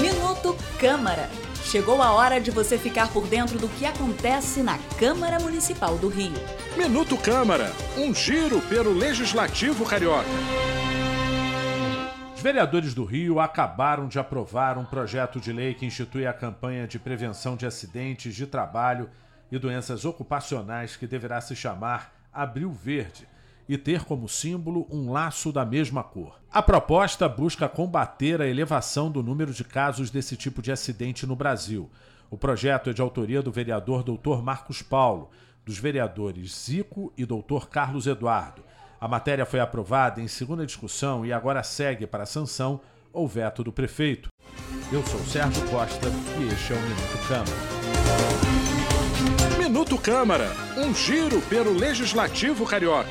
Minuto Câmara. Chegou a hora de você ficar por dentro do que acontece na Câmara Municipal do Rio. Minuto Câmara, um giro pelo Legislativo Carioca. Os vereadores do Rio acabaram de aprovar um projeto de lei que institui a campanha de prevenção de acidentes de trabalho e doenças ocupacionais que deverá se chamar Abril Verde e ter como símbolo um laço da mesma cor. A proposta busca combater a elevação do número de casos desse tipo de acidente no Brasil. O projeto é de autoria do vereador Dr. Marcos Paulo, dos vereadores Zico e Dr. Carlos Eduardo. A matéria foi aprovada em segunda discussão e agora segue para sanção ou veto do prefeito. Eu sou Sérgio Costa e este é o Minuto Câmara. Minuto Câmara, um giro pelo Legislativo Carioca.